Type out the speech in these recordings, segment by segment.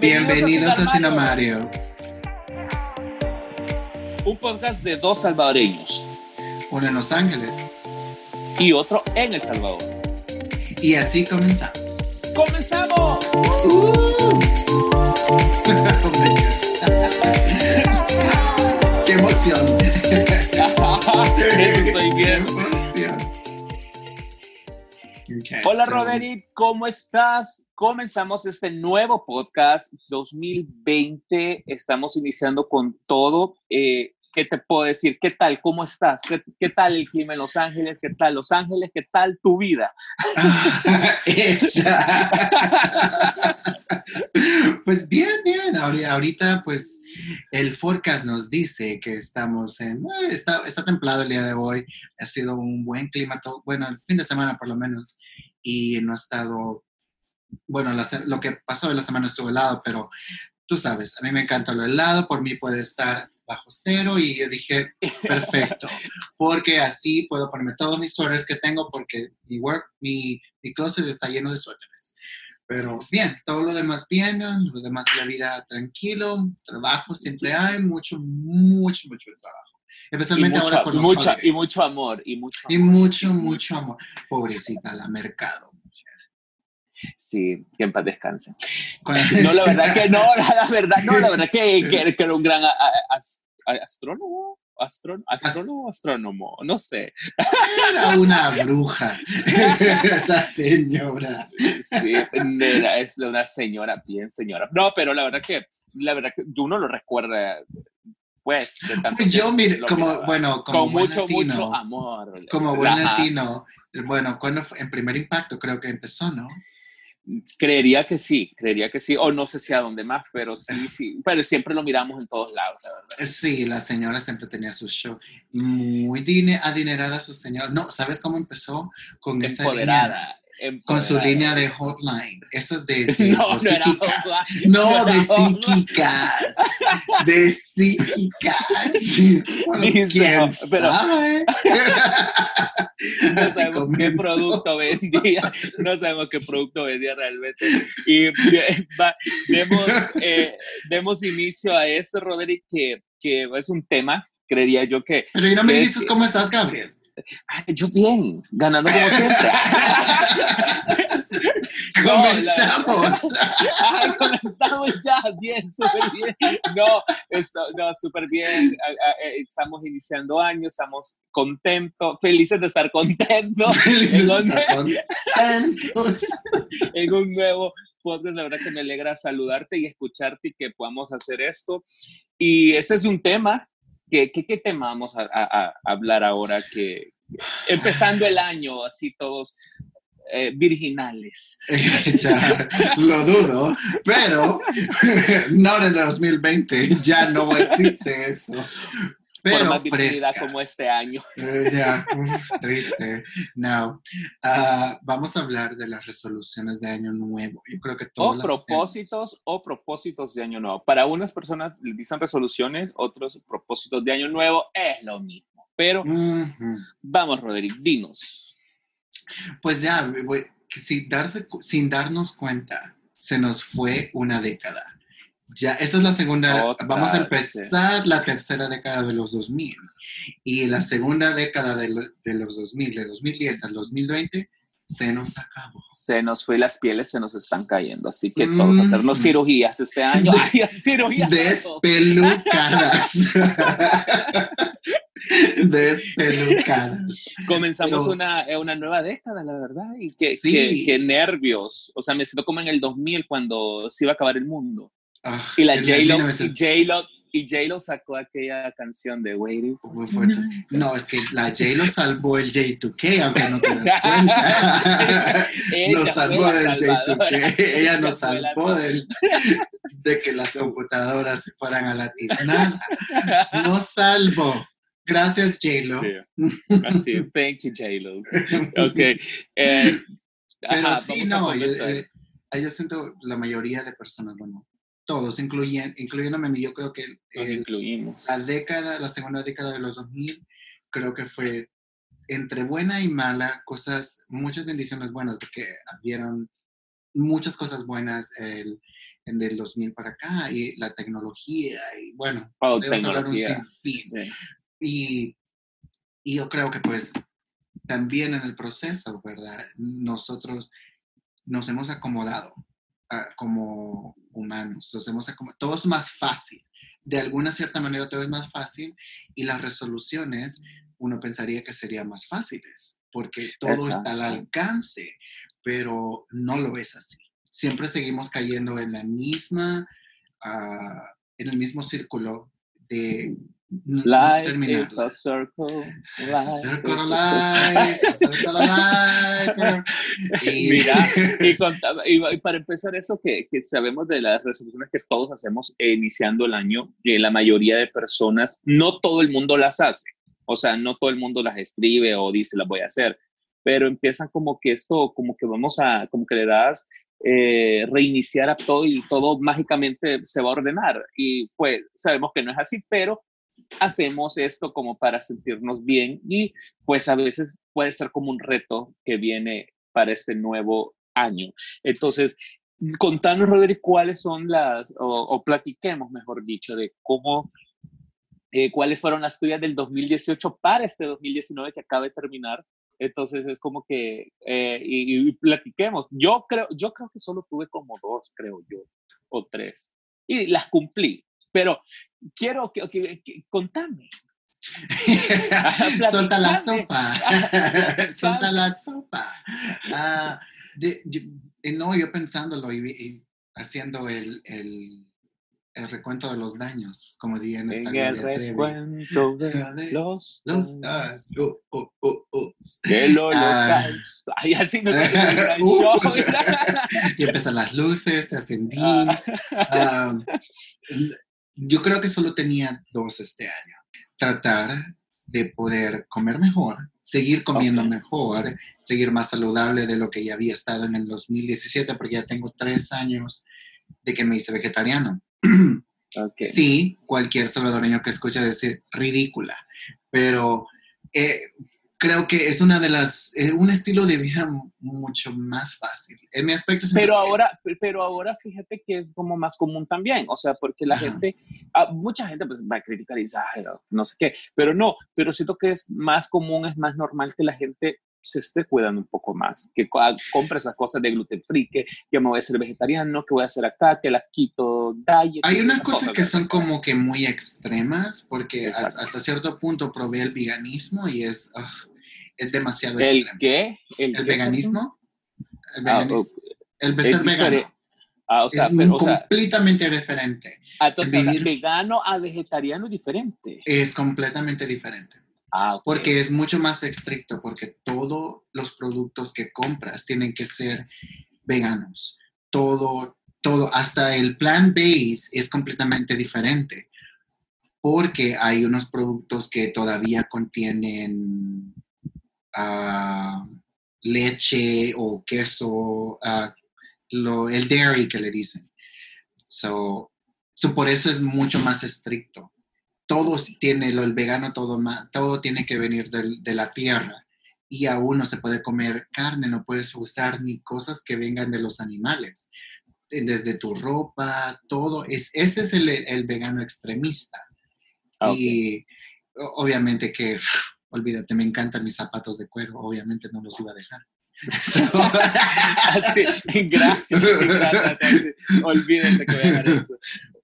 Bienvenidos, a Cinemario. Un podcast de dos salvadoreños. Uno en Los Ángeles. Y otro en El Salvador. Y así comenzamos. ¡Comenzamos! Uh. ¡Qué emoción! Okay, Hola so- Roderick, ¿cómo estás? Comenzamos este nuevo podcast 2020. Estamos iniciando con todo. Eh, ¿Qué te puedo decir? ¿Qué tal? ¿Cómo estás? ¿Qué, qué tal el clima en Los Ángeles? ¿Qué tal Los Ángeles? ¿Qué tal tu vida? Esa. Pues bien, bien. Ahori- Ahorita, pues, el forecast nos dice que estamos en. eh, Está, está templado el día de hoy. Ha sido un buen clima, todo- bueno, el fin de semana por lo menos. Y no ha estado. Bueno, la lo que pasó de la semana estuvo helado, pero tú sabes, a mí me encanta lo helado. Por mí puede estar bajo cero. Y yo dije, perfecto. Porque así puedo ponerme todos mis suéteres que tengo, porque mi work, mi, mi closet está lleno de suéteres. Pero bien, todo lo demás bien, lo demás la vida tranquilo, trabajo siempre hay, mucho, mucho, mucho trabajo. Y Especialmente mucho, ahora con los mucho- y mucho amor. Y mucho Y amor. mucho, mucho amor. Pobrecita la mercado. Sí, que en paz descanse. No, la verdad que no, la verdad, no, la verdad que, que, que era un gran a- a- a- astrónomo, astrón- astrónomo, astrónomo, no sé. Era una bruja, esa señora. Sí, era, es una señora, bien señora. No, pero la verdad que, la verdad que uno lo recuerda, pues, Pues yo, mire, como, miraba. bueno, como con buen mucho, latino, mucho amor. como buen Ajá. latino, bueno, cuando? En primer impacto creo que empezó, ¿no? Creería que sí, creería que sí, o no sé si a dónde más, pero sí, sí, pero siempre lo miramos en todos lados, la verdad. Sí, la señora siempre tenía su show. Muy dine- adinerada su señora. No, ¿sabes cómo empezó? Con esa línea, Empoderada. Con su línea de hotline. Esas de, de No, no psíquicas. No, de psíquicas. De psíquicas. Bueno, ¿Quién pero- sabe? no Así sabemos qué comenzó. producto vendía, no sabemos qué producto vendía realmente. Y va- demos, eh, demos inicio a este, Roderick, que, que es un tema, creería yo que... Pero y no me sí. cómo estás, Gabriel. Ay, yo bien, ganando como siempre. No, Comenzamos. Ay, comenzamos ya, bien, súper bien. No, esto, no, súper bien. Eh, Estamos iniciando año, estamos contentos, felices de estar contentos Felices ¿En estar contentos. en un nuevo podcast. La verdad que me alegra saludarte y escucharte y que podamos hacer esto. Y este es un tema. Qué, tema vamos a, hablar ahora? Que empezando el año, así todos eh, virginales. ya lo dudo, pero no en el 2020, ya no existe eso. Por Pero más virginidad fresca. como este año. Eh, ya, uf, triste. No. Ah, vamos a hablar de las resoluciones de Año Nuevo. Yo creo que O todos las propósitos o propósitos de año nuevo. Para unas personas les dicen resoluciones, otros propósitos de año nuevo, es lo mismo. Pero vamos, Roderick, dinos. Pues ya, sin, darse, sin darnos cuenta, se nos fue una década. Ya, esta es la segunda, Otra, vamos a empezar la tercera década de los 2000. Y la segunda década de, lo- de los 2000, de 2010 al 2020, se nos acabó. Se nos fue las pieles, se nos están cayendo. Así que todos hacernos Mm. cirugías este año. Ay, cirugías. Despelucadas. Despelucadas. Comenzamos Pero- una, eh, una nueva década, la verdad. Y qué, Sí. qué- qué nervios. O sea, me siento como en el 2000 cuando se iba a acabar el mundo. Ah, Y la J-Lo, 1900 y J-Lo, y J-Lo sacó aquella canción de Waiting. No, es que la J lo salvó el J2K, aunque no te das cuenta. Nos salvó del salvadora. J2K. Ella nos salvó del, de que las computadoras se fueran a la tiznada. Nos salvó. Gracias, J-Lo. Sí. Así, thank you, J-Lo. Ok. eh, Pero ajá, sí, no, yo, eh, yo siento la mayoría de personas, bueno, todos, incluyen, incluyéndome a mí, yo creo que el- incluimos. la década, la segunda década de los 2000, creo que fue entre buena y mala, cosas, muchas bendiciones buenas, porque habieron muchas cosas buenas. El, en el 2000 para acá, y la tecnología, y bueno, Oh, podemos hablar un sinfín. Sí. Y, y yo creo que pues también en el proceso, ¿verdad? Nosotros nos hemos acomodado como humanos, nos hemos acomodado, todo es más fácil. De alguna cierta manera todo es más fácil y las resoluciones uno pensaría que serían más fáciles porque todo está al alcance, pero no lo es así. Siempre seguimos cayendo en la misma, ah, en el mismo círculo de Life is a circle. Life is circle circle. life, a circle life. Y- Mira, y, contaba- y- y para empezar eso que, que sabemos de las resoluciones que todos hacemos eh, iniciando el año, que la mayoría de personas, no todo el mundo las hace, o sea, no todo el mundo las escribe o dice las voy a hacer, pero empiezan como que esto, como que vamos a, como que le das eh, reiniciar a todo y todo mágicamente se va a ordenar y pues sabemos que no es así, pero hacemos esto como para sentirnos bien y pues a veces puede ser como un reto que viene para este nuevo año. Entonces, contanos, Rodri, cuáles son las, o, o platiquemos, mejor dicho, de cómo, eh, cuáles fueron las tuyas del 2018 para este 2019 que acaba de terminar. Entonces es como que, eh, y, y platiquemos. Yo creo, yo creo que solo tuve como dos, creo yo, o tres. Y las cumplí. Pero quiero que, que- que- contame. Suelta la sopa. Suelta la sopa. Ah, de- yo- eh, no, yo pensándolo y, y haciendo el, el, el recuento de los daños, como diría en esta En el Gloria Trevi. recuento de los, Los daños ah, oh, oh, oh, del Ah. holocausto. Ay, así no sé qué gran Uh. show. y empiezan las luces, se ascendí. Ah. Um, yo creo que solo tenía dos este año. Tratar de poder comer mejor, seguir comiendo mejor, seguir más saludable de lo que ya había estado en el 2017, porque ya tengo tres años de que me hice vegetariano. Ok. Sí, cualquier salvadoreño que escucha decir ridícula, pero eh, creo que es una de las, eh, un estilo de vida mu- mucho más fácil. En mi aspecto Pero ahora, pero ahora fíjate que es como más común también, o sea, porque la Ajá. gente, ah, mucha gente pues va a criticar y "Ay, no, sé qué, pero no, pero siento que es más común, es más normal que la gente se esté cuidando un poco más, que ah, compre esas cosas de gluten free, que, que me voy a hacer vegetariano, que voy a hacer acá, que la quito diet. Hay unas cosas que son como que muy extremas, porque Exacto. hasta cierto punto probé el veganismo y es, ugh, es demasiado ¿El extremo. qué? ¿El, ¿El qué? veganismo? El, Ah, veganis- el ser diferente. vegano. Ah, o sea, es pero, o sea, completamente diferente. ah, entonces, vivir- vegano a vegetariano es diferente. Es completamente diferente. Ah. Porque es mucho más estricto, porque todos los productos que compras tienen que ser veganos. Todo, todo, hasta el plant base es completamente diferente. Porque hay unos productos que todavía contienen leche o queso, lo- el dairy que le dicen. So, so por eso es mucho más estricto todo tiene, lo, el vegano, todo, todo tiene que venir del- de la tierra. Y aún no se puede comer carne, no puedes usar ni cosas que vengan de los animales. Desde tu ropa, todo. Es, ese es el, el vegano extremista. Ah. Y obviamente que, olvídate, me encantan mis zapatos de cuero, obviamente no los iba a dejar. So- Así, gracias. gracias. Olvídense que voy a dejar eso.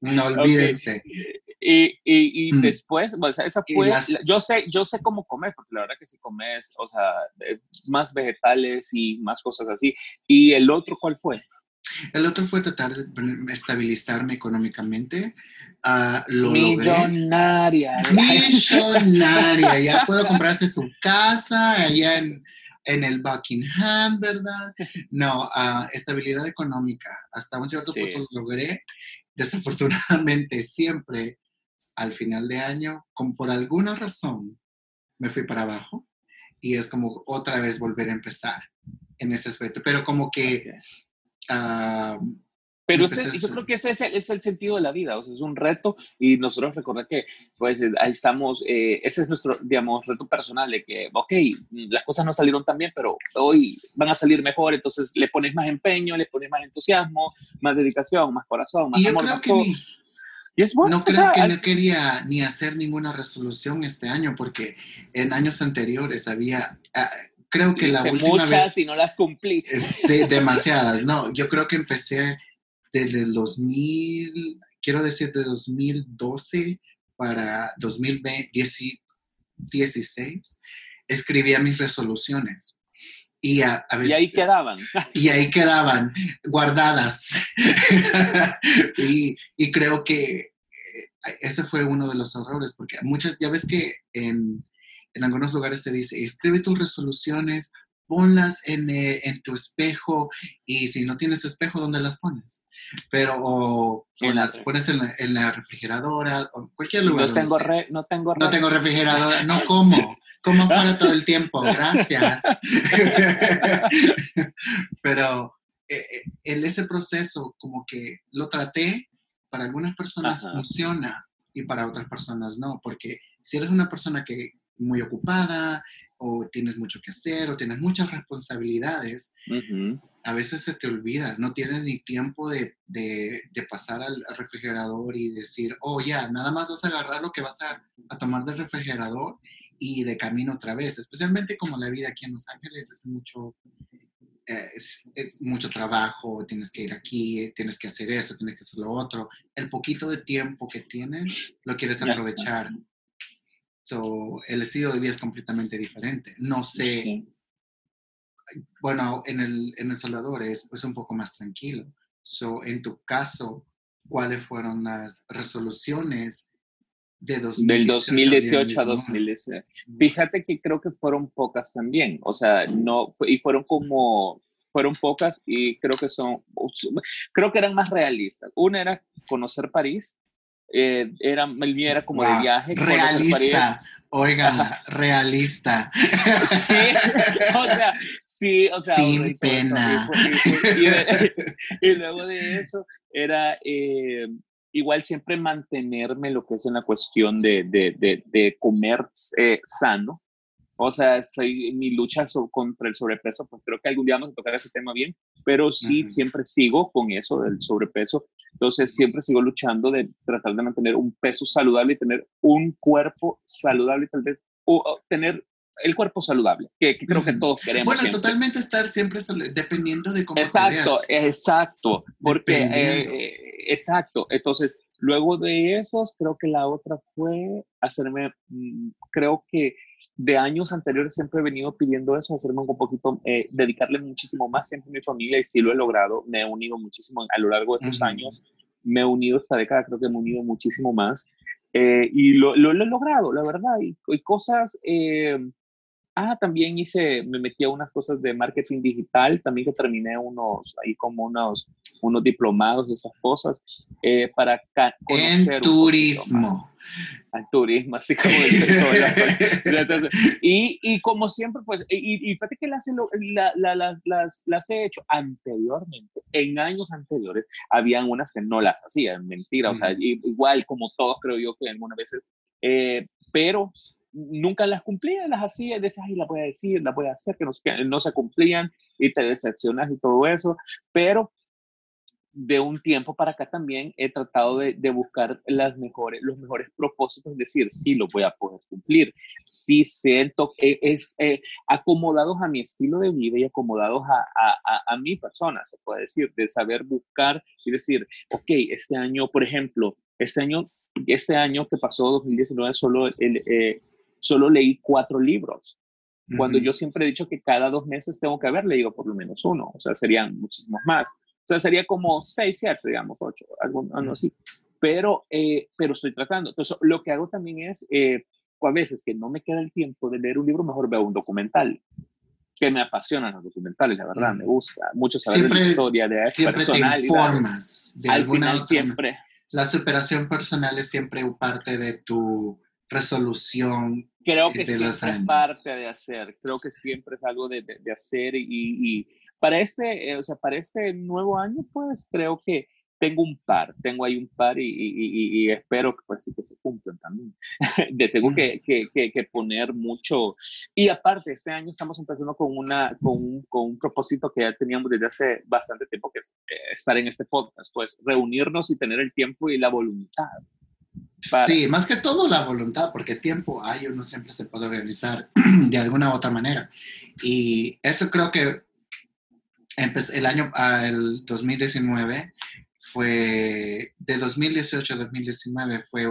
no olvídense. Y, y, y Mm. después, o sea, esa fue, las- la- yo sé, yo sé cómo comer, porque la verdad que si comes, o sea, eh, más vegetales y más cosas así. ¿Y el otro cuál fue? El otro fue tratar de estabilizarme económicamente. Ah, lo logré. Millonaria. millonaria. Ya puedo comprarse su casa allá en, en el Buckingham, ¿verdad? No, ah, estabilidad económica. Hasta un cierto Sí. punto lo logré. Desafortunadamente, siempre al final de año, como por alguna razón, me fui para abajo y es como otra vez volver a empezar en ese aspecto. Pero como que. Ah, Pero yo creo que ese es el, es el, sentido de la vida, o sea, es un reto y nosotros recordar que, pues, ahí estamos, eh, ese es nuestro, digamos, reto personal de que, ok, las cosas no salieron tan bien, pero hoy van a salir mejor, entonces le pones más empeño, le pones más entusiasmo, más dedicación, más corazón, más amor, más todo. y es bueno, no creo que no quería ni hacer ninguna resolución este año, porque en años anteriores había... Ah, creo que la última muchas vez... y no las cumplí. Sí, demasiadas. No, yo creo que empecé desde el 2000, quiero decir, de 2012 para 2016, escribía mis resoluciones. Y, a, veces, y ahí quedaban. Y ahí quedaban, guardadas. y, y, creo que eh, ese fue uno de los errores, porque muchas, ya ves que en, en algunos lugares te dice, escribe tus resoluciones, ponlas en, eh, en, tu espejo y si no tienes espejo, ¿dónde las pones? Pero o, las pones en la, en la, refrigeradora o cualquier lugar. No tengo, no tengo, no tengo refrigeradora, no como, como fuera todo el tiempo, gracias. Pero eh, eh, en ese proceso como que lo traté, para algunas personas funciona y para otras personas no, porque si eres una persona que muy ocupada, o tienes mucho que hacer o tienes muchas responsabilidades, a veces se te olvida, no tienes ni tiempo de, de, pasar al, refrigerador y decir, oh ya, nada más vas a agarrar lo que vas a, a, tomar del refrigerador y de camino otra vez, especialmente como la vida aquí en Los Ángeles es mucho, eh, es, es, mucho trabajo, tienes que ir aquí, tienes que hacer eso, tienes que hacer lo otro. El poquito de tiempo que tienes lo quieres aprovechar. So, el estilo de vida es completamente diferente. No sé, bueno, en el, en el Salvador es, es, un poco más tranquilo. So, en tu caso, ¿cuáles fueron las resoluciones de 2018 del 2018 a 2019? Fíjate que creo que fueron pocas también. O sea, no, y fueron como fueron pocas y creo que son, creo que eran más realistas. Una era conocer París, eh, era, el mío era como de viaje. Realista. Oigan, realista. Sí, o sea, sí, o sea. Sin pena. Y, luego de eso era eh, igual siempre mantenerme lo que es en la cuestión de, de, de, comer eh, sano. O sea, soy, mi lucha contra el sobrepeso, pues creo que algún día vamos a tocar ese tema bien, pero sí, siempre sigo con eso del sobrepeso. Entonces siempre sigo luchando de tratar de mantener un peso saludable y tener un cuerpo saludable, tal vez, o, tener el cuerpo saludable, que, creo que todos queremos. Bueno, totalmente estar siempre dependiendo de cómo Exacto, exacto, porque, eh, eh, exacto, entonces, luego de esos, creo que la otra fue hacerme, mm, creo que de años anteriores siempre he venido pidiendo eso, hacerme un poquito, eh, dedicarle muchísimo más tiempo a mi familia y sí lo he logrado. Me he unido muchísimo a lo largo de estos años. Me he unido esta década, creo que me he unido muchísimo más. Eh, y lo, lo, he logrado, la verdad. Y, cosas, eh, ah, también hice, me metí a unas cosas de marketing digital, también que terminé unos, ahí como unos, unos diplomados y esas cosas, para conocer. En turismo al turismo, así como y, y como siempre, pues, y, y fíjate que las, las, las, las, he hecho anteriormente, en años anteriores, habían unas que no las hacían, mentira, o sea, igual como todos creo yo que algunas veces, eh, pero nunca las cumplía, las hacía, decías, ay, la voy a decir, la voy a hacer, que no, que no se cumplían y te decepcionas y todo eso, pero de un tiempo para acá también he tratado de, buscar las mejores, los mejores propósitos, es decir, sí lo voy a poder cumplir, sí siento que es eh, acomodados a mi estilo de vida y acomodados a, a, mi persona, se puede decir, de saber buscar y decir, ok, este año, por ejemplo, este año, este año que pasó, 2019, solo, el, eh, solo leí cuatro libros. Cuando yo siempre he dicho que cada dos meses tengo que haber leído por lo menos uno, o sea, serían muchísimos más. Entonces sería como 6, 7, digamos, 8, algo, así. Pero, eh, pero estoy tratando. Entonces, lo que hago también es, eh, a veces que no me queda el tiempo de leer un libro, mejor veo un documental. Que me apasionan los documentales, la verdad, me gusta mucho saber de la historia, de siempre personalidad. Te informas de Al final, siempre. La superación personal es siempre parte de tu resolución. Creo que siempre es parte de hacer, creo que siempre es algo de, de, hacer y, y para este, eh, o sea, para este nuevo año, pues creo que tengo un par, tengo ahí un par y, espero que, pues, sí, que se cumplan también. de, tengo que, que, que, poner mucho. Y aparte, este año estamos empezando con, una, con, un, con un propósito que ya teníamos desde hace bastante tiempo, que es eh, estar en este podcast, pues reunirnos y tener el tiempo y la voluntad. Sí, más que todo la voluntad, porque tiempo hay, uno siempre se puede organizar de alguna u otra manera. Y eso creo que el año, el 2019 fue, de 2018 a 2019 fue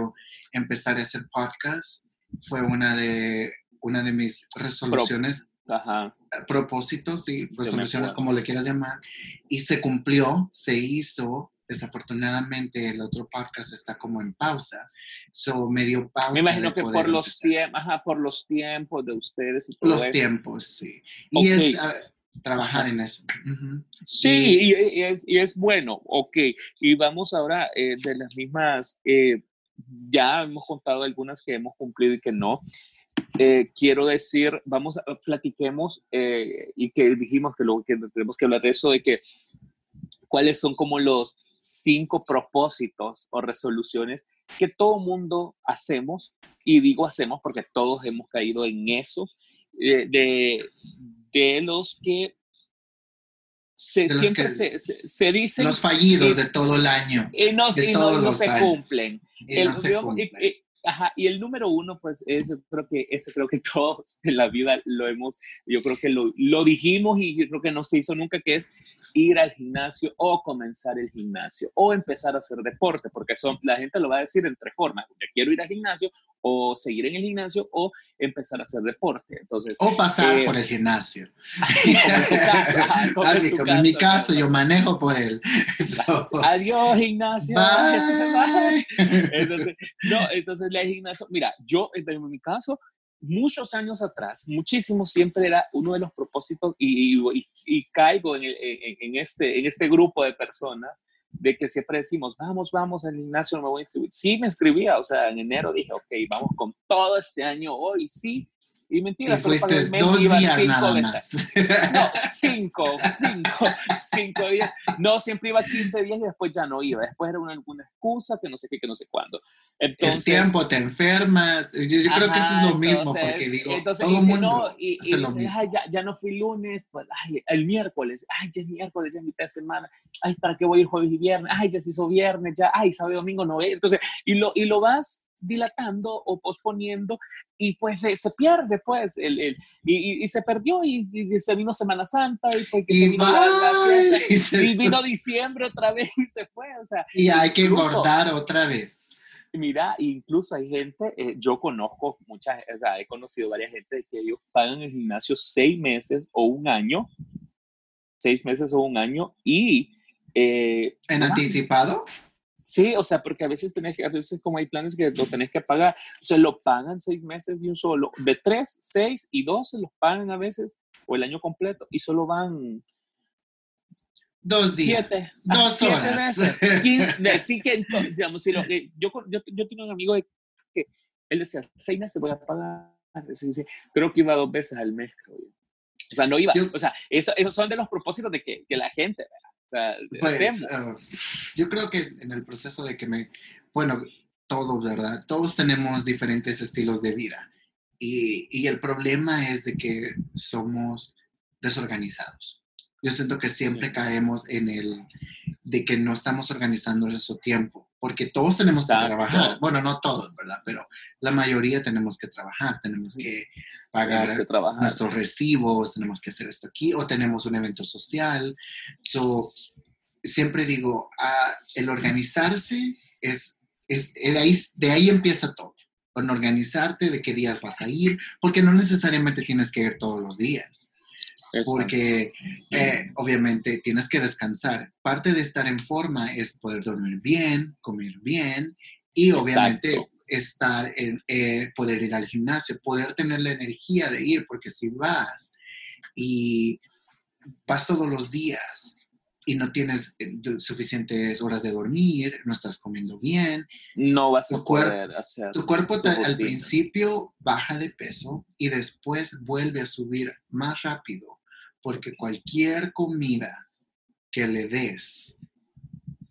empezar a hacer podcast, fue una de, una de mis resoluciones, propósitos y resoluciones como le quieras llamar, y se cumplió, se hizo, desafortunadamente el otro podcast está como en pausa, so medio pausa. Me imagino que por los, tiempos, por los tiempos de ustedes. Y los tiempos, sí. Y es... Trabajar en eso. Sí, y, es, y, es, bueno, ok. Y vamos ahora eh, de las mismas, eh, ya hemos contado algunas que hemos cumplido y que no. Eh, quiero decir, vamos, platiquemos y que dijimos que, lo, que tenemos que hablar de eso, de que cuáles son como los cinco propósitos o resoluciones que todo mundo hacemos, y digo hacemos porque todos hemos caído en eso, de, de los que se, siempre se, se, dicen... Los fallidos de todo el año. Y no, se cumplen. Y el, número uno, pues, es, creo que, ese creo que todos en la vida lo hemos, yo creo que lo, lo dijimos y yo creo que no se hizo nunca, que es ir al gimnasio o comenzar el gimnasio o empezar a hacer deporte, porque son, la gente lo va a decir en tres formas, yo quiero ir al gimnasio o seguir en el gimnasio o empezar a hacer deporte. Entonces, o pasar eh, por el gimnasio. en tu en mi caso, yo manejo por él. Adiós, gimnasio. Entonces, no, entonces la gimnasio, mira, yo en mi caso, muchos años atrás, muchísimo, siempre era uno de los propósitos y, y, caigo en, en, este, en este grupo de personas de que siempre decimos, vamos, vamos al gimnasio, me voy a inscribir. Sí, me inscribía, o sea, en enero dije, ok, vamos con todo este año, hoy sí, y mentira, y fuiste dos días nada más. No, cinco, cinco, cinco días. No, siempre iba 15 días y después ya no iba. Después era una, alguna excusa que no sé qué, que no sé cuándo. Entonces, el tiempo, te enfermas. Yo, creo que eso es lo mismo, porque digo, entonces, todo el mundo no, y, y lo mismo. Ay, ya, ya, no fui lunes, pues, ay, el miércoles, ay, ya es miércoles, ya es mitad de semana, ay, ¿para qué voy a ir jueves y viernes? Ay, ya se hizo viernes, ya, ay, sábado domingo no Entonces, y lo, y lo vas dilatando o posponiendo y pues se pierde pues el, el y, y, se perdió y, se vino Semana Santa y, pues, se vino, y, vino diciembre otra vez y se fue o sea y hay que engordar otra vez. Mira incluso hay gente eh, yo conozco muchas o sea he conocido varias gente que ellos pagan el gimnasio seis meses o un año seis meses o un año y eh, en anticipado Sí, o sea, porque a veces tenés que, a veces como hay planes que lo tenés que pagar, se lo pagan seis meses de un solo, de tres, seis y dos se los pagan a veces, o el año completo, y solo van dos días, siete, dos horas. sí que, digamos, si lo, yo, yo, yo tengo un amigo que él decía, seis meses voy a pagar, creo que iba dos veces al mes, creo O sea, no iba, o sea, eso, esos son de los propósitos de que, que la gente, pues, ah, yo creo que en el proceso de que me, bueno, todos, ¿verdad? Todos tenemos diferentes estilos de vida. Y, y, el problema es de que somos desorganizados. Yo siento que siempre caemos en el de que no estamos organizando nuestro tiempo, porque todos tenemos que trabajar. Bueno, no todos, ¿verdad? Pero la mayoría tenemos que trabajar, tenemos que pagar nuestros recibos, tenemos que hacer esto aquí, o tenemos un evento social. So, siempre digo, ah, el organizarse es, es de, ahí, de ahí empieza todo. Con organizarte de qué días vas a ir, porque no necesariamente tienes que ir todos los días. Porque eh, obviamente tienes que descansar. Parte de estar en forma es poder dormir bien, comer bien y obviamente estar en, eh, poder ir al gimnasio, poder tener la energía de ir, porque si vas y vas todos los días y no tienes eh, suficientes horas de dormir, no estás comiendo bien, no vas a poder hacer. Tu cuerpo al principio baja de peso y después vuelve a subir más rápido, porque cualquier comida que le des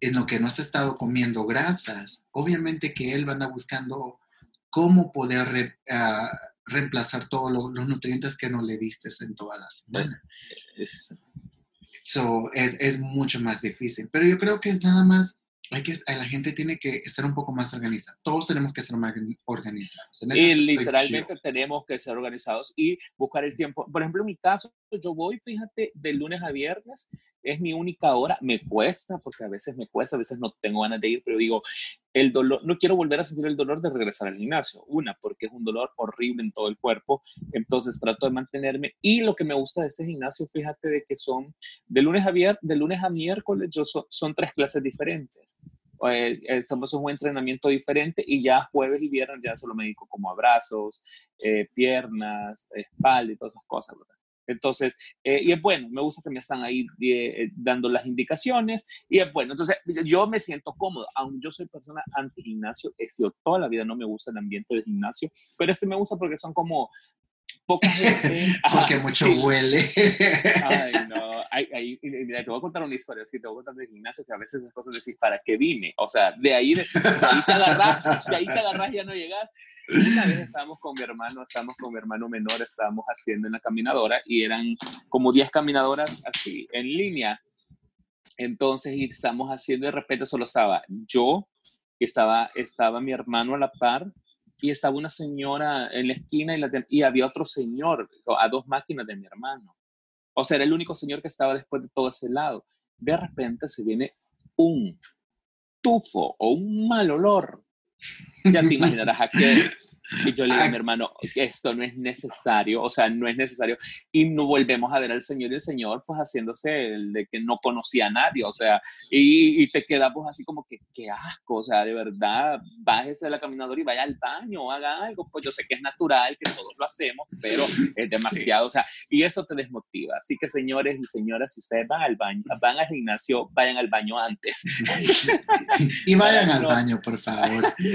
en lo que no has estado comiendo grasas, obviamente que él va a andar buscando cómo poder ah, reemplazar todos los nutrientes que no le diste en toda la semana. Es, es, mucho más difícil. Pero yo creo que es nada más, hay que, la gente tiene que estar un poco más organizada. Todos tenemos que ser más organizados. y literalmente tenemos que ser organizados y buscar el tiempo. Por ejemplo, en mi caso, yo voy, fíjate, de lunes a viernes es mi única hora, me cuesta, porque a veces me cuesta, a veces no tengo ganas de ir, pero digo, el dolor, no quiero volver a sentir el dolor de regresar al gimnasio. Una, porque es un dolor horrible en todo el cuerpo, entonces trato de mantenerme. Y lo que me gusta de este gimnasio, fíjate de que son de lunes a viernes, de lunes a miércoles, yo son, tres clases diferentes. Eh, estamos en un entrenamiento diferente y ya jueves y viernes ya solo me dedico como a brazos, eh, piernas, espalda y todas esas cosas, ¿verdad? Entonces, eh, y es bueno, me gusta que me están ahí eh, dando las indicaciones y es bueno. Entonces, yo me siento cómodo, aunque yo soy persona anti-gimnasio, he sido toda la vida, no me gusta el ambiente del gimnasio, pero este me gusta porque son como poca gente. porque mucho huele. Ay, no. Ahí, te voy a contar una historia, sí, te voy a contar del gimnasio que a veces las cosas decís, ¿para qué vine? O sea, de ahí, de, ahí te agarras, de ahí te agarras y ya no llegas. Una vez estábamos con mi hermano, estábamos con mi hermano menor, estábamos haciendo en la caminadora y eran como 10 caminadoras así, en línea. Entonces, y estábamos haciendo, de repente solo estaba yo, estaba, estaba mi hermano a la par y estaba una señora en la esquina y, la y había otro señor a dos máquinas de mi hermano. O sea, era el único señor que estaba después de todo ese lado. De repente se viene un tufo o un mal olor. Ya te imaginarás a qué y yo le digo a mi hermano, esto no es necesario, o sea, no es necesario. Y no volvemos a ver al Señor y el Señor pues haciéndose el de que no conocía a nadie, o sea, y, y te quedamos así como que, qué asco, o sea, de verdad, bájese de la caminadora y vaya al baño, haga algo, pues yo sé que es natural, que todos lo hacemos, pero es demasiado, o sea, y eso te desmotiva. Así que señores y señoras, si ustedes van al baño, van al gimnasio, vayan al baño antes. y vayan al baño, por favor.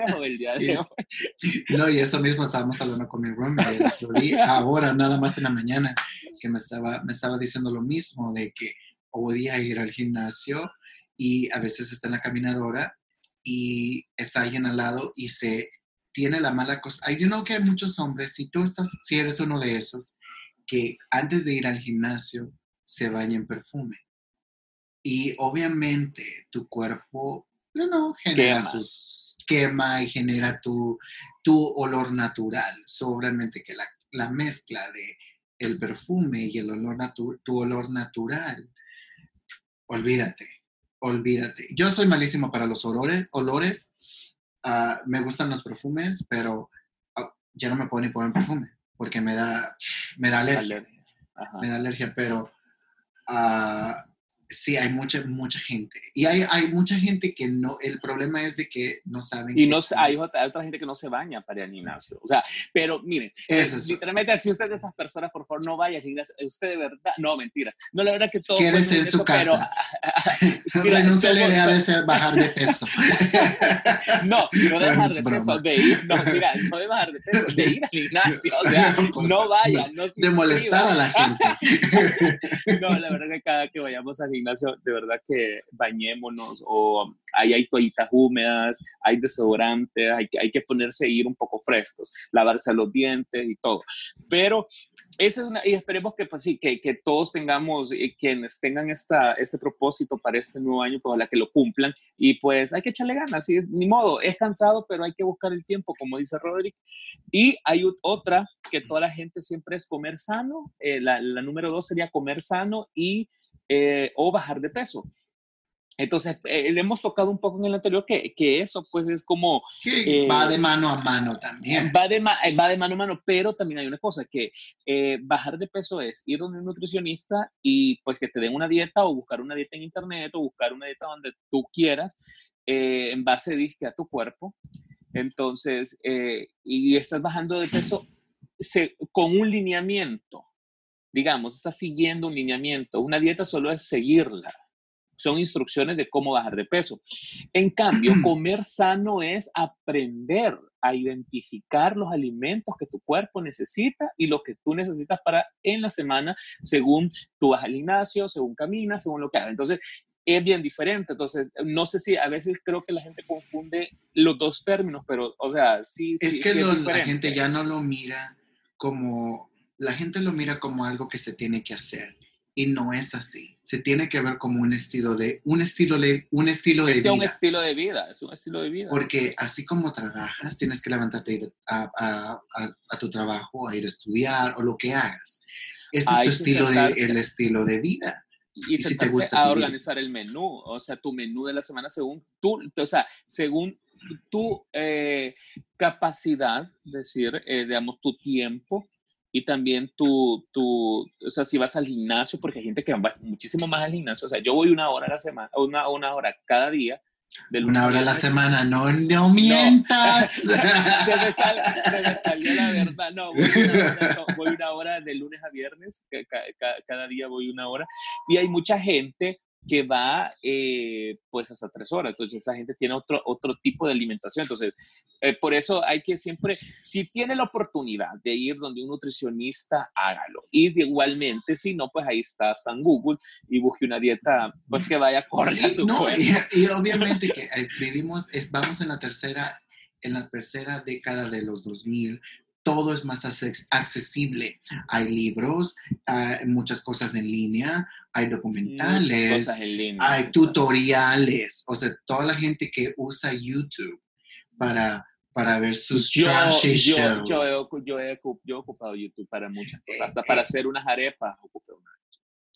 No, y eso mismo estábamos hablando con mi roommate ahora, nada más en la mañana, que me estaba, me estaba diciendo lo mismo, de que odia ir al gimnasio y a veces está en la caminadora y está alguien al lado y se tiene la mala cosa. Yo know que hay muchos hombres, si tú estás, si eres uno de esos, que antes de ir al gimnasio se baña en perfume. Y obviamente tu cuerpo, no, genera sus quema y genera tu, tu olor natural. Solamente que la, la, mezcla de el perfume y el olor tu olor natural, olvídate, olvídate. Yo soy malísimo para los olores, olores. Ah, me gustan los perfumes, pero ah, ya no me puedo ni poner perfume porque me da, me da alergia. Me da alergia, pero uh, Sí, hay mucha, mucha gente. Y hay, hay mucha gente que no, el problema es de que no saben. Y no, hay, otra, gente que no se baña para ir al gimnasio. O sea, pero miren, es literalmente, si usted de esas personas, por favor, no vaya al gimnasio. Usted de verdad, no, mentira. No, la verdad que todo. Quédese en su casa. Pero, Renuncia la idea de ser, bajar de peso. no, no de bajar de peso, de ir, no, mira, no de bajar de peso, de ir al gimnasio. O sea, no vaya, no De molestar a la gente. no, la verdad que cada que vayamos al gimnasio, gimnasio, de verdad que bañémonos o ahí hay toallitas húmedas, hay desodorantes, hay que, hay que ponerse a ir un poco frescos, lavarse los dientes y todo. Pero esa es una, y esperemos que, pues sí, que, que todos tengamos, y quienes tengan esta, este propósito para este nuevo año, pues la que lo cumplan. Y pues hay que echarle ganas, ¿sí? ni modo, es cansado, pero hay que buscar el tiempo, como dice Roderick. Y hay otra que toda la gente siempre es comer sano. Eh, la, la número dos sería comer sano y eh, o bajar de peso. Entonces, eh, le hemos tocado un poco en el anterior que, que eso pues es como... Eh, va de mano a mano también. Va de, va de mano a mano, pero también hay una cosa, que bajar de peso es ir donde un nutricionista y pues que te den una dieta o buscar una dieta en internet o buscar una dieta donde tú quieras en base disque a tu cuerpo. Entonces, y estás bajando de peso se, con un lineamiento digamos, está siguiendo un lineamiento. Una dieta solo es seguirla. son instrucciones de cómo bajar de peso. En cambio, comer sano es aprender a identificar los alimentos que tu cuerpo necesita y lo que tú necesitas para en la semana, según tú vas al gimnasio, según caminas, según lo que hagas. Entonces, es bien diferente. Entonces, no sé si a veces creo que la gente confunde los dos términos, pero, o sea, sí. Es que la gente ya no lo mira como, la gente lo mira como algo que se tiene que hacer y no es así. Se tiene que ver como un estilo de un estilo de un estilo de es vida. un estilo de vida, es un estilo de vida. Porque así como trabajas, tienes que levantarte a, a, a, tu trabajo, a ir a estudiar o lo que hagas. Este es tu estilo de, el estilo de vida. Y, si te gusta a organizar el menú, o sea, tu menú de la semana según tú, o sea, según tu eh, capacidad, decir, eh, digamos, tu tiempo y también tu, tu, o sea, si vas al gimnasio, porque hay gente que va muchísimo más al gimnasio, o sea, yo voy una hora a la semana, una, una hora cada día. De una hora a la semana, no, no mientas. se, me salió la verdad, no voy, una hora, voy una hora de lunes a viernes, cada día voy una hora, y hay mucha gente que va eh, pues hasta tres horas. Entonces esa gente tiene otro, otro tipo de alimentación. Entonces, eh, por eso hay que siempre, si tiene la oportunidad de ir donde un nutricionista, hágalo. Y igualmente, si no, pues ahí está San Google y busque una dieta pues que vaya acorde a su no, y, obviamente que vivimos, es, vamos en la tercera en la tercera década de los 2000, todo es más accesible. Hay libros, hay muchas cosas en línea, hay documentales, hay tutoriales. O sea, toda la gente que usa YouTube para, para ver sus yo, yo, yo, he, yo, he, ocupado YouTube para muchas cosas, hasta para hacer unas arepas ocupé una.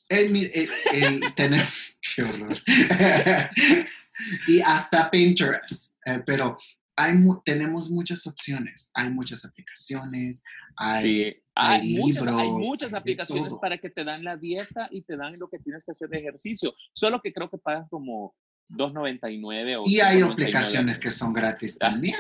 El, tener, qué horror. y hasta Pinterest, eh, pero hay, tenemos muchas opciones, hay muchas aplicaciones, hay, hay, libros. Muchas, hay muchas aplicaciones para que te dan la dieta y te dan lo que tienes que hacer de ejercicio, solo que creo que pagas como 2.99 o y hay aplicaciones que son gratis ah, también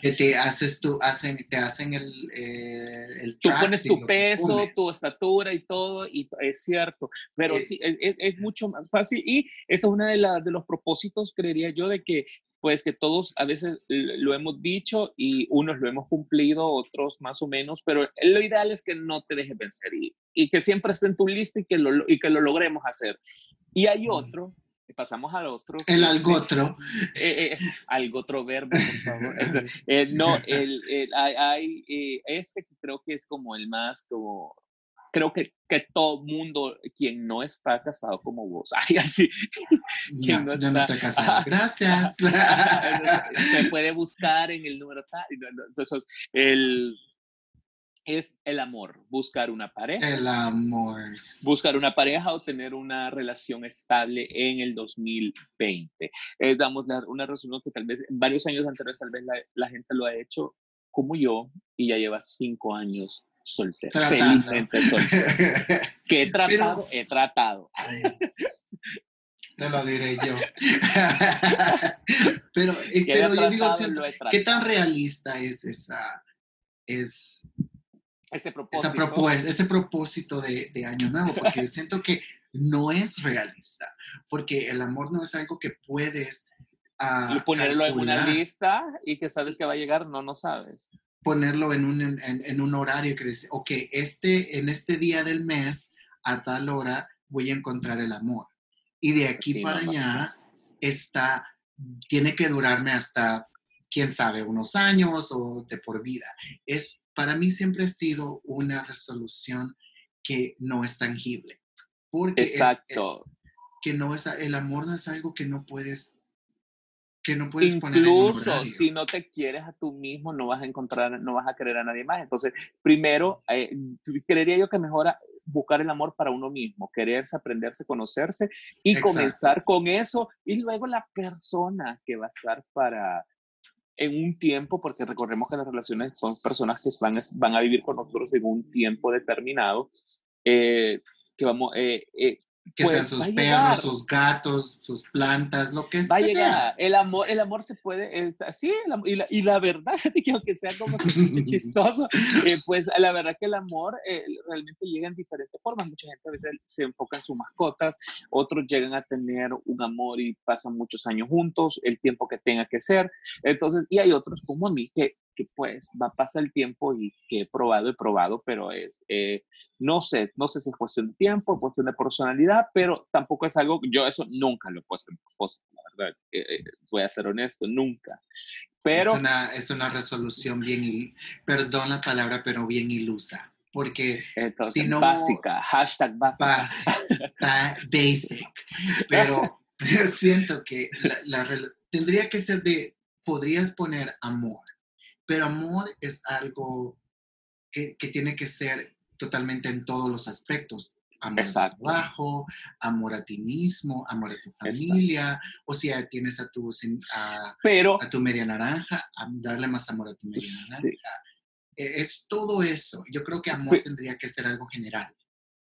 que te haces tú hacen te hacen el, eh, el tú pones tu peso tu estatura y todo y es cierto pero eh, sí es, es, es, mucho más fácil y eso es uno de, la, de los propósitos creería yo de que pues que todos a veces lo hemos dicho y unos lo hemos cumplido, otros más o menos, pero lo ideal es que no te dejes vencer y, y que siempre esté en tu lista y que lo, y que lo logremos hacer. Y hay otro, pasamos al otro. El algotro. Eh, eh, algotro verbo, por favor. Eh, no, el, el, hay, este que creo que es como el más como creo que, que todo mundo, quien no está casado como vos, ay, así, quien no, está, no está casado, gracias. se puede buscar en el número tal. Entonces, el, es el amor, buscar una pareja. El amor. Buscar una pareja o tener una relación estable en el 2020. Eh, damos una resolución que tal vez varios años anteriores tal vez la, la gente lo ha hecho como yo y ya lleva cinco años soltero, felizmente soltero. que he tratado, he tratado. Te lo diré yo. pero, eh, pero yo digo, ¿qué tan realista es esa, es ese propósito, ese propósito de, de, Año Nuevo? Porque yo siento que no es realista, porque el amor no es algo que puedes... Uh, y ponerlo en una lista y que sabes que va a llegar, no, no sabes ponerlo en un, en, un horario que dice, ok, este, en este día del mes, a tal hora, voy a encontrar el amor. Y de aquí para allá está, tiene que durarme hasta, quién sabe, unos años o de por vida. Es, para mí siempre ha sido una resolución que no es tangible. Porque Exacto. que no es, el amor no es algo que no puedes que no puedes Incluso si no te quieres a tú mismo, no vas a encontrar, no vas a querer a nadie más. Entonces, primero, eh, creería yo que mejora buscar el amor para uno mismo, quererse, aprenderse, conocerse y comenzar con eso y luego la persona que va a estar para en un tiempo, porque recordemos que las relaciones son personas que van, van a vivir con nosotros en un tiempo determinado, eh, que vamos, eh, que pues, sean sus perros, sus gatos, sus plantas, lo que Va a sea. llegar. El amor, el amor se puede, es- sí, el y, la, y la verdad, que aunque sea como que ch- chistoso, eh, pues la verdad que el amor eh, realmente llega en diferentes formas. Mucha gente a veces se enfoca en sus mascotas, otros llegan a tener un amor y pasan muchos años juntos, el tiempo que tenga que ser. Entonces, y hay otros como a mí que, que pues va a pasar el tiempo y que he probado, he probado, pero es, eh, no sé, no sé si es cuestión de tiempo, es cuestión de personalidad, pero tampoco es algo, yo eso nunca lo he puesto en propósito, la verdad, eh, eh, voy a ser honesto, nunca. Pero, es, una, es una resolución bien, perdón la palabra, pero bien ilusa. Porque entonces, si no- básica, hashtag básica. basic, ba- basic. Pero siento que la, la tendría que ser de, podrías poner amor, pero amor es algo que, que tiene que ser totalmente en todos los aspectos. Amor Exacto. al trabajo, amor a ti mismo, amor a tu familia, o sea, tienes a tu, a, Pero, a tu media naranja, a darle más amor a tu media naranja. E- Es todo eso. Yo creo que amor tendría que ser algo general.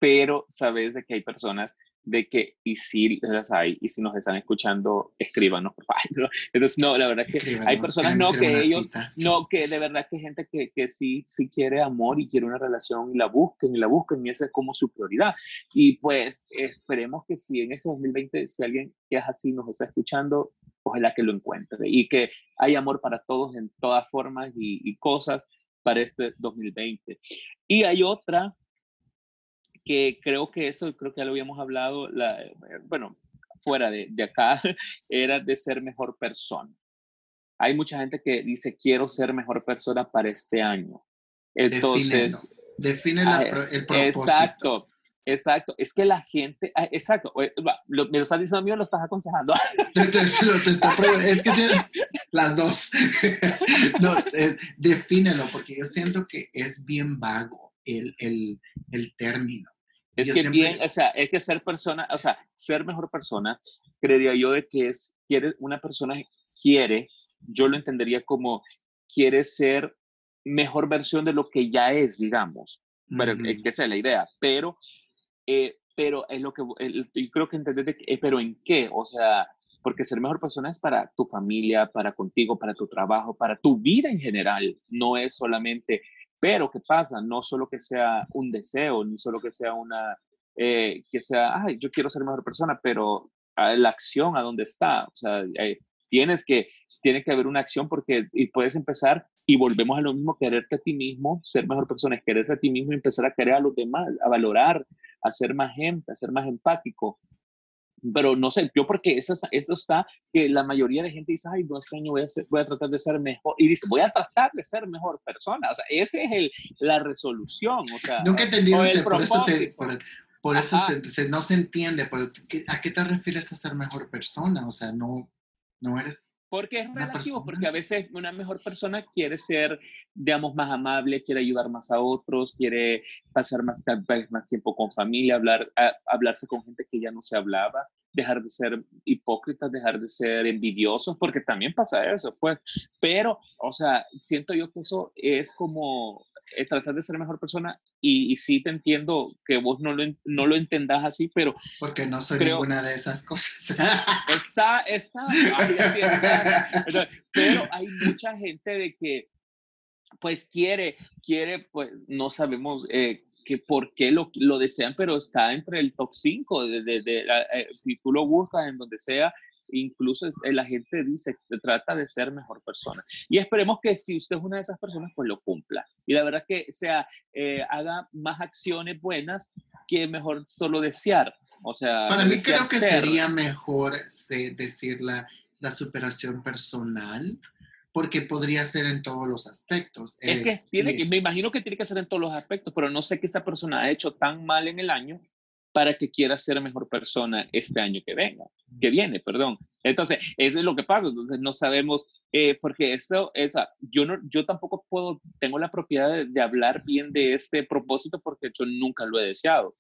Pero sabes de que hay personas de que, y si las hay, y si nos están escuchando, escríbanos, por favor. Entonces, no, la verdad que hay personas no que ellos cita. No, que de verdad que hay gente que, que sí, sí quiere amor y quiere una relación y la busquen y la busquen y esa es como su prioridad. Y pues esperemos que si en ese 2020, si alguien que es así nos está escuchando, ojalá que lo encuentre y que hay amor para todos en todas formas y, y cosas para este 2020. Y hay otra que creo que esto, creo que ya lo habíamos hablado, la, eh, bueno, fuera de, de acá, era de ser mejor persona. Hay mucha gente que dice, quiero ser mejor persona para este año. Entonces, Define la ah, pro- el propósito. exacto, exacto. Es que la gente, ah, exacto, eh, lo- me lo estás diciendo a mí o lo estás aconsejando. Te- te- te- está es que sí, las dos. no, es- defínelo, porque yo siento que es bien vago el, el, el término. Es Yo que siempre- bien, o sea, es que ser persona, o sea, ser mejor persona, creería yo de que es, quiere, una persona quiere, yo lo entendería como quiere ser mejor versión de lo que ya es, digamos. Pero es que esa es la idea, pero, eh, pero es lo que, el- yo creo que que, eh, pero en qué, o sea, porque ser mejor persona es para tu familia, para contigo, para tu trabajo, para tu vida en general, no es solamente, pero ¿qué pasa? No solo que sea un deseo, ni solo que sea una, eh, que sea, ay, yo quiero ser mejor persona, pero ah, la acción, ¿a dónde está? O sea, eh, tienes que, tiene que haber una acción porque y puedes empezar y volvemos a lo mismo, quererte a ti mismo, ser mejor persona, es quererte a ti mismo y empezar a querer a los demás, a valorar, a ser más gente, a ser más empático. Pero no sé, yo porque eso, es- eso está, que la mayoría de gente dice, ay, no, este año voy a, ser- voy a tratar de ser mejor. Y dice, voy a tratar de ser mejor persona. O sea, esa es el, la resolución. O sea, Nunca he entendido por eso, te, por, por eso se- se- no se entiende. pero ¿qué- ¿A qué te refieres a ser mejor persona? O sea, no, no eres... Porque es Una relativo, persona. porque a veces una mejor persona quiere ser, digamos, más amable, quiere ayudar más a otros, quiere pasar más, vez más tiempo con familia, hablar, a- hablarse con gente que ya no se hablaba, dejar de ser hipócritas, dejar de ser envidiosos, porque también pasa eso, pues. Pero, o sea, siento yo que eso es como eh, tratar de ser mejor persona y, y sí te entiendo que vos no lo, no lo entendás así, pero Porque no soy Creo- ninguna de esas cosas. Está, está, ay, así está. Pero hay mucha gente de que, pues quiere, quiere, pues no sabemos eh, que por qué lo, lo desean, pero está entre el top 5, de, de, de la- eh, si tú lo buscas en donde sea, incluso eh, la gente dice que trata de ser mejor persona. Y esperemos que si usted es una de esas personas, pues lo cumpla. Y la verdad que sea, eh, haga más acciones buenas que mejor solo desear. O sea, Para mí creo que ser. sería mejor se- decir la, la superación personal, porque podría ser en todos los aspectos. Es Eh, que tiene que, me imagino que tiene que ser en todos los aspectos, pero no sé qué esa persona ha hecho tan mal en el año para que quiera ser mejor persona este año que venga, que viene, perdón. Entonces, eso es lo que pasa. Entonces, no sabemos, eh, porque esto, esa, yo, no, yo tampoco puedo, tengo la propiedad de, de hablar bien de este propósito porque yo nunca lo he deseado.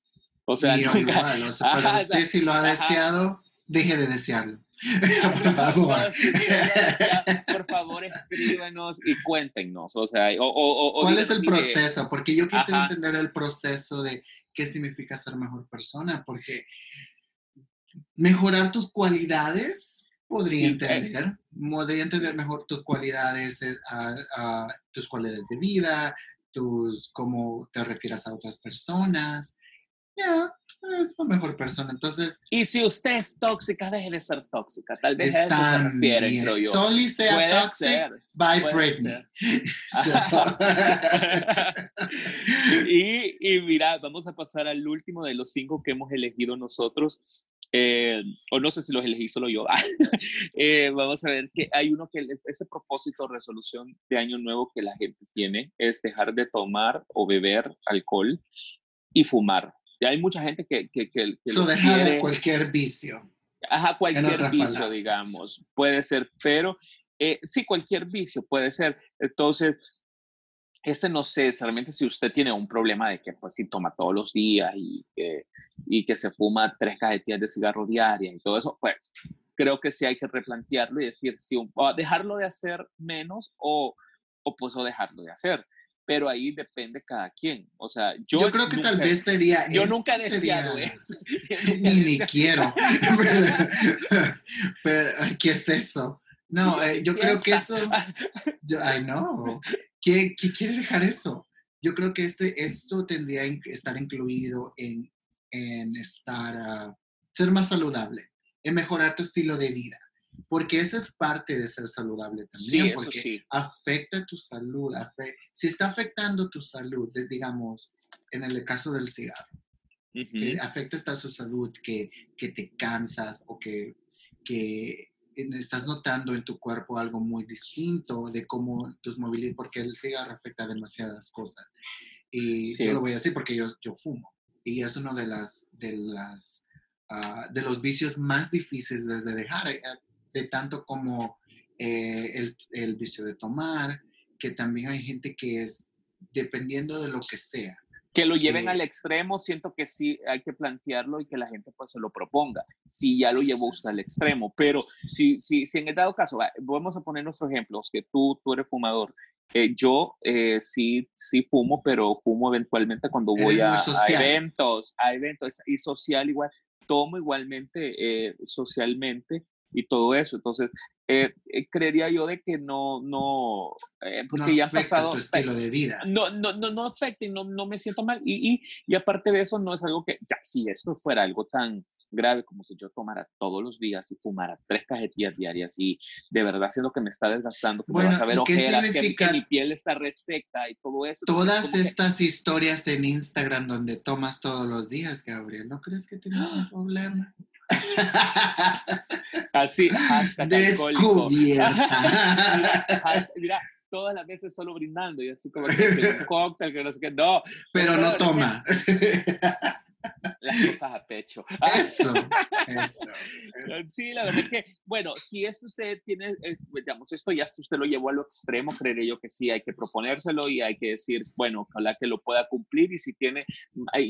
O sea, yo nunca, igual, o sea, Ajá, usted si lo ha ajá. deseado, deje de desearlo. Por favor. Por favor, escríbanos y cuéntenos. O sea, o, o- o- ¿Cuál es el proceso? Porque yo quisiera entender el proceso de qué significa ser mejor persona, porque mejorar tus cualidades, podría Sí, eh. entender. Podría entender mejor tus cualidades, eh, a- a tus cualidades de vida, tus cómo te refieres a otras personas. Ya, es una mejor persona. Entonces, Y si usted es tóxica, deje de ser tóxica. Tal vez a eso se refiere, bien. creo yo. Soli sea Puede toxic ser. by puede Britney. y, y mira, vamos a pasar al último de los cinco que hemos elegido nosotros. Eh, o no sé si los elegí solo yo. Eh, vamos a ver que hay uno que ese propósito, resolución de año nuevo que la gente tiene es dejar de tomar o beber alcohol y fumar. Ya hay mucha gente que, que, que, que So, dejar quiere. cualquier vicio. Ajá, cualquier vicio, palabras. digamos, puede ser, pero eh, sí, cualquier vicio puede ser. Entonces, este no sé realmente si usted tiene un problema de que pues sí toma todos los días y que, y que se fuma tres cajetillas de cigarro diarias y todo eso, pues creo que sí hay que replantearlo y decir si un- dejarlo de hacer menos o, o pues o dejarlo de hacer. Pero ahí depende cada quien. O sea, yo, Yo, creo que tal vez sería. Yo nunca he sería- deseado eso. Ni, ni quiero. pero, pero, ay, ¿qué es eso? No, eh, yo creo que eso. Ay, no. ¿Qué, ¿Qué quiere dejar eso? Yo creo que este, esto tendría que estar incluido en, en estar. ah, ser más saludable, en mejorar tu estilo de vida. Porque eso es parte de ser saludable Sí, también. eso porque sí. afecta tu salud. afe- si está afectando tu salud, digamos, en el caso del cigarro, que Ujú. afecta hasta su salud, que, que te cansas o que, que estás notando en tu cuerpo algo muy distinto de cómo tus movilidades, porque el cigarro afecta demasiadas cosas. Y Sí. yo lo voy a decir porque yo, yo fumo. Y es uno de, las, de, las, ah, de los vicios más difíciles de dejar, eh, de tanto como eh, el, el vicio de tomar, que también hay gente que es, dependiendo de lo que sea, que lo lleven que- al extremo, siento que sí hay que plantearlo y que la gente pues se lo proponga, si ya lo llevó usted al extremo, pero si, si, si en el dado caso, va, vamos a poner nuestros ejemplos, que tú, tú eres fumador, eh, yo eh, sí, sí fumo, pero fumo eventualmente cuando voy a, eventos, a eventos y social igual, tomo igualmente eh, socialmente y todo eso, entonces eh, eh, creería yo de que no, no, eh, porque no ya afecta pasado tu estilo de vida. no, no, no, no afecta y no, no me siento mal. Y, y, y aparte de eso, no es algo que, ya, si esto fuera algo tan grave como que yo tomara todos los días y fumara tres cajetillas diarias y de verdad siendo que me está desgastando, que Bueno, me vas a ver ¿y qué ojeras, que, que mi piel está reseca y todo eso. entonces Todas como que- estas historias en Instagram donde tomas todos los días, Gabriel, ¿no crees que tienes un problema? Así, hashtag alcohólico. Mira, todas las veces solo brindando y así como que un cóctel, que no sé qué. No, Pero no toma. Las cosas a pecho. Eso, eso. eso. Sí, la verdad es que, bueno, si esto usted tiene, eh, digamos, esto ya si usted lo llevó a lo extremo, creeré yo que sí, hay que proponérselo y hay que decir, bueno, ojalá que lo pueda cumplir y si tiene,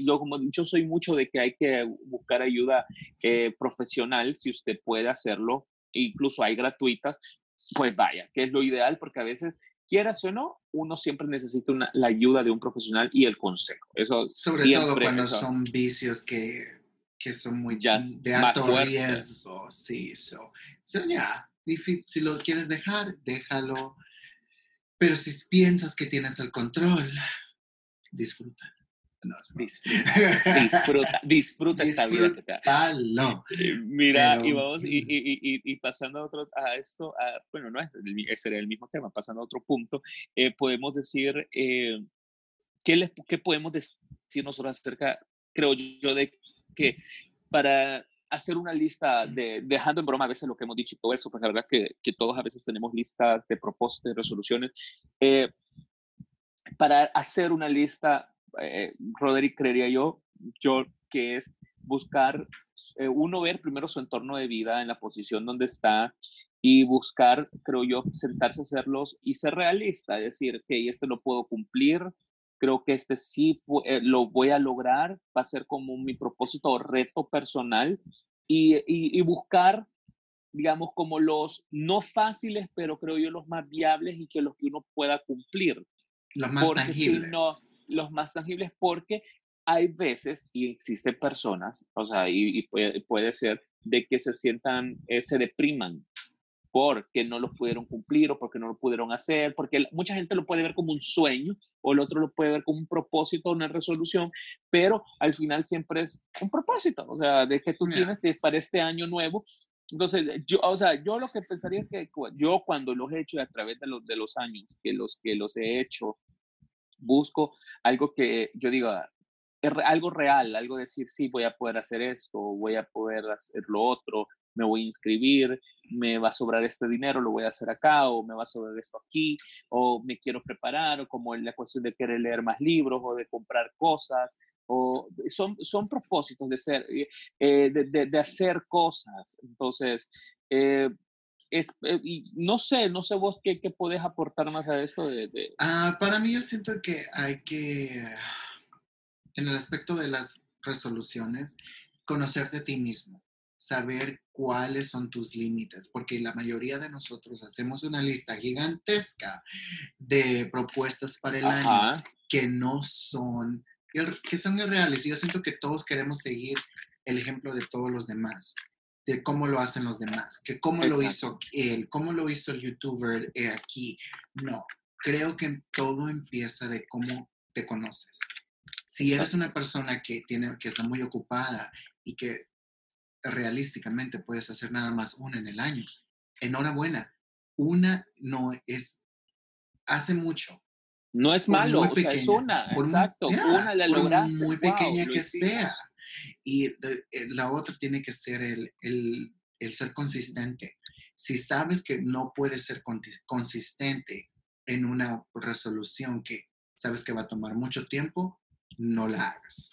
yo como yo soy mucho de que hay que buscar ayuda eh, profesional, si usted puede hacerlo, incluso hay gratuitas, pues vaya, que es lo ideal porque a veces, quieras o no, uno siempre necesita una- la ayuda de un profesional y el consejo. Eso Sobre siempre, todo cuando eso- son vicios que, que son muy Ya, de alto riesgo. Sí, so, so, difí- si lo quieres dejar, déjalo. Pero si piensas que tienes el control, disfruta. No, es. Disfruta, disfruta, disfruta esta vida que te da. Eh, Mira, y Pero, vamos, y, mm. y, y, y pasando a, otro, a esto, a- bueno, no es mi- ese era el mismo tema, pasando a otro punto, eh, podemos decir, eh, ¿qué, les, ¿qué podemos decir nosotros acerca, creo yo, de que para hacer una lista de, dejando en broma a veces lo que hemos dicho y todo eso, pues la verdad que, que todos a veces tenemos listas de propósitos, de resoluciones, eh, para hacer una lista, eh, Roderick, creería yo, yo que es buscar, eh, uno ver primero su entorno de vida en la posición donde está y buscar, creo yo, sentarse a hacerlos y ser realista, decir, que este lo puedo cumplir, creo que este sí eh, lo voy a lograr, va a ser como mi propósito o reto personal y, y- y buscar, digamos, como los no fáciles, pero creo yo los más viables y que los que uno pueda cumplir Los más porque si tangibles. no, los más tangibles, porque hay veces y existen personas, o sea, y, y puede, puede ser de que se sientan, eh, se depriman porque no lo pudieron cumplir o porque no lo pudieron hacer, porque mucha gente lo puede ver como un sueño o el otro lo puede ver como un propósito, una resolución, pero al final siempre es un propósito, o sea, de que tú tienes para este año nuevo. Entonces, yo, o sea, yo lo que pensaría es que yo cuando los he hecho a través de los, de los años, que los que los he hecho, busco algo que yo diga, algo real, algo decir, sí, voy a poder hacer esto, voy a poder hacer lo otro, me voy a inscribir, me va a sobrar este dinero, lo voy a hacer acá, o me va a sobrar esto aquí, o me quiero preparar, o como la cuestión de querer leer más libros o de comprar cosas, o son, son propósitos de, ser, eh, eh, de, de, hacer cosas. Entonces, eh, es, no sé, no sé vos qué, qué podés aportar más a esto. De, ah, para mí yo siento que hay que, en el aspecto de las resoluciones, conocerte a ti mismo saber cuáles son tus límites, porque la mayoría de nosotros hacemos una lista gigantesca de propuestas para el año que no son, que son irreales. Y yo siento que todos queremos seguir el ejemplo de todos los demás, de cómo lo hacen los demás, que cómo lo hizo él, cómo lo hizo el youtuber aquí. No, creo que todo empieza de cómo te conoces. Si eres una persona que, tiene, que está muy ocupada y que realísticamente puedes hacer nada más una en el año. Enhorabuena, una no es, hace mucho. No es malo, o sea, es una, exacto, una la lograste. Muy pequeña que sea. Y eh, la otra tiene que ser el, el, el, ser consistente. Si sabes que no puedes ser consistente en una resolución que sabes que va a tomar mucho tiempo, no la hagas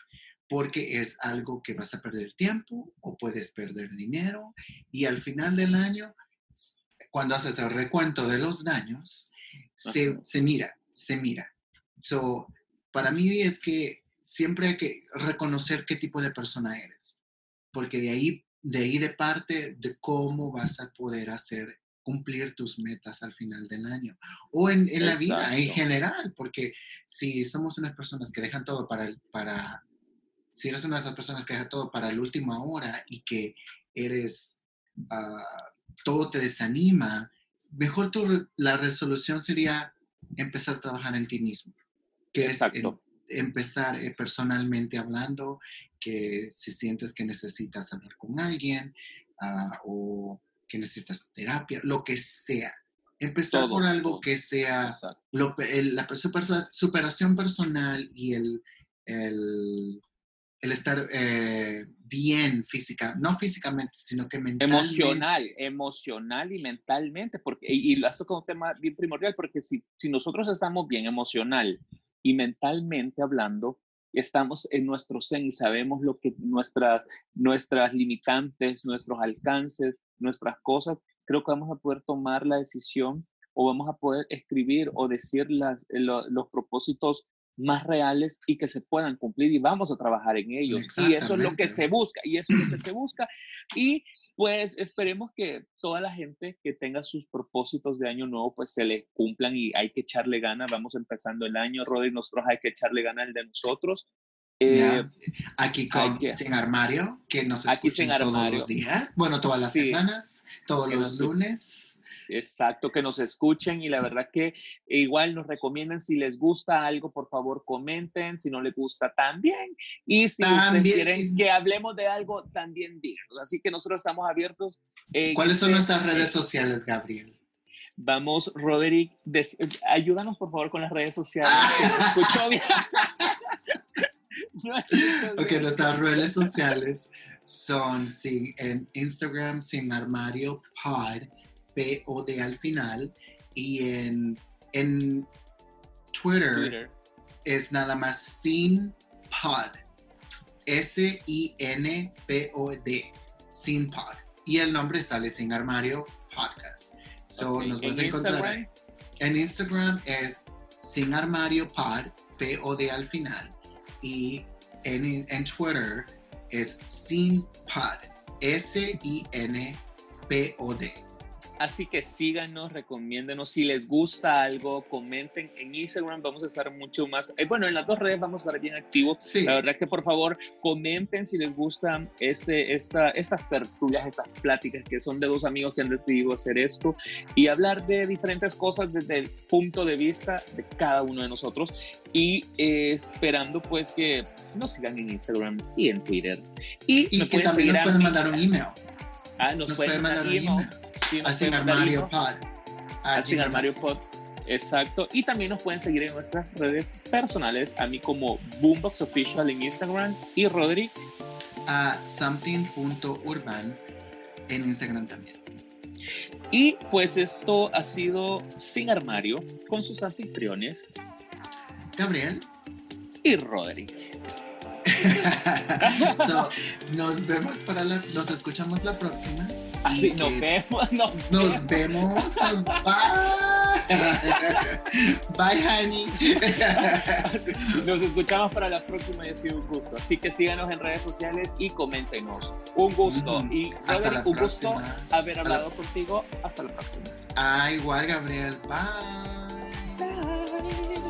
porque es algo que vas a perder tiempo o puedes perder dinero y al final del año, cuando haces el recuento de los daños, se, mira, se mira. So, para mí es que siempre hay que reconocer qué tipo de persona eres, porque de ahí, de ahí de parte de cómo vas a poder hacer cumplir tus metas al final del año o en, la vida en general, porque si somos unas personas que dejan todo para, para si eres una de esas personas que deja todo para la última hora y que eres, ah, todo te desanima, mejor tu, la resolución sería empezar a trabajar en ti mismo, que es empezar eh, personalmente hablando, que si sientes que necesitas hablar con alguien ah, o que necesitas terapia, lo que sea. Empezar por algo que sea la superación personal y el, el el estar eh, bien física, no físicamente, sino que mentalmente. Emocional, emocional y mentalmente, porque, y, y esto como un tema bien primordial, porque si, si nosotros estamos bien emocional y mentalmente hablando, estamos en nuestro zen y sabemos lo que nuestras, nuestras limitantes, nuestros alcances, nuestras cosas, creo que vamos a poder tomar la decisión o vamos a poder escribir o decir las, los propósitos más reales y que se puedan cumplir y vamos a trabajar en ellos. Y eso es lo que se busca, y eso es lo que se busca. Y pues esperemos que toda la gente que tenga sus propósitos de año nuevo, pues se le cumplan y hay que echarle ganas. Vamos empezando el año, Rodri, nosotros hay que echarle ganas el de nosotros. Eh, aquí con Sin Armario, que nos escuchen todos los días, bueno, todas las semanas, todos los lunes. Exacto, que nos escuchen y la verdad que igual nos recomienden si les gusta algo, por favor comenten, si no les gusta también y si quieren que hablemos de algo, también díganos. Así que nosotros estamos abiertos. ¿Cuáles son este nuestras redes sociales, Gabriel? Vamos, Roderick, ayúdanos por favor con las redes sociales. escuchó bien. ok, nuestras redes sociales son en Instagram sin armario pod P-O-D al final. Y en, en Twitter, es nada más sin pod. S-I-N-P-O-D. Sin pod. Y el nombre sale sin armario podcast. So nos vas a encontrar En Instagram es sin armario pod, P-O-D al final. Y en, en Twitter es sin pod, S-I-N-P-O-D. Así que síganos, recomiéndenos. Si les gusta algo, comenten. En Instagram vamos a estar mucho más. Eh, bueno, en las dos redes vamos a estar bien activos. Sí. La verdad que por favor comenten si les gustan este, esta, estas tertulias, estas pláticas que son de dos amigos que han decidido hacer esto y hablar de diferentes cosas desde el punto de vista de cada uno de nosotros. Y eh, esperando pues que nos sigan en Instagram y en Twitter. Y, Y que también nos pueden mandar un email. Ah, nos, Nos pueden mandar un email. Sí, Armario. Pod. gmail.com. Armario Pod. Exacto. Y también nos pueden seguir en nuestras redes personales, a mí como Boombox Official en Instagram y Rodri. a something.urban en Instagram también. Y pues esto ha sido Sin Armario con sus anfitriones Gabriel. y Rodri. So, nos vemos para la, nos escuchamos la próxima. Así Y nos vemos. Nos, Nos vemos. Nos bye. Bye, honey. nos escuchamos para la próxima y ha sido un gusto. Así que síganos en redes sociales y coméntenos. Un gusto. Ujú. Y un gusto haber hablado contigo. Hasta la próxima. Ah, igual, Gabriel. Bye. Bye.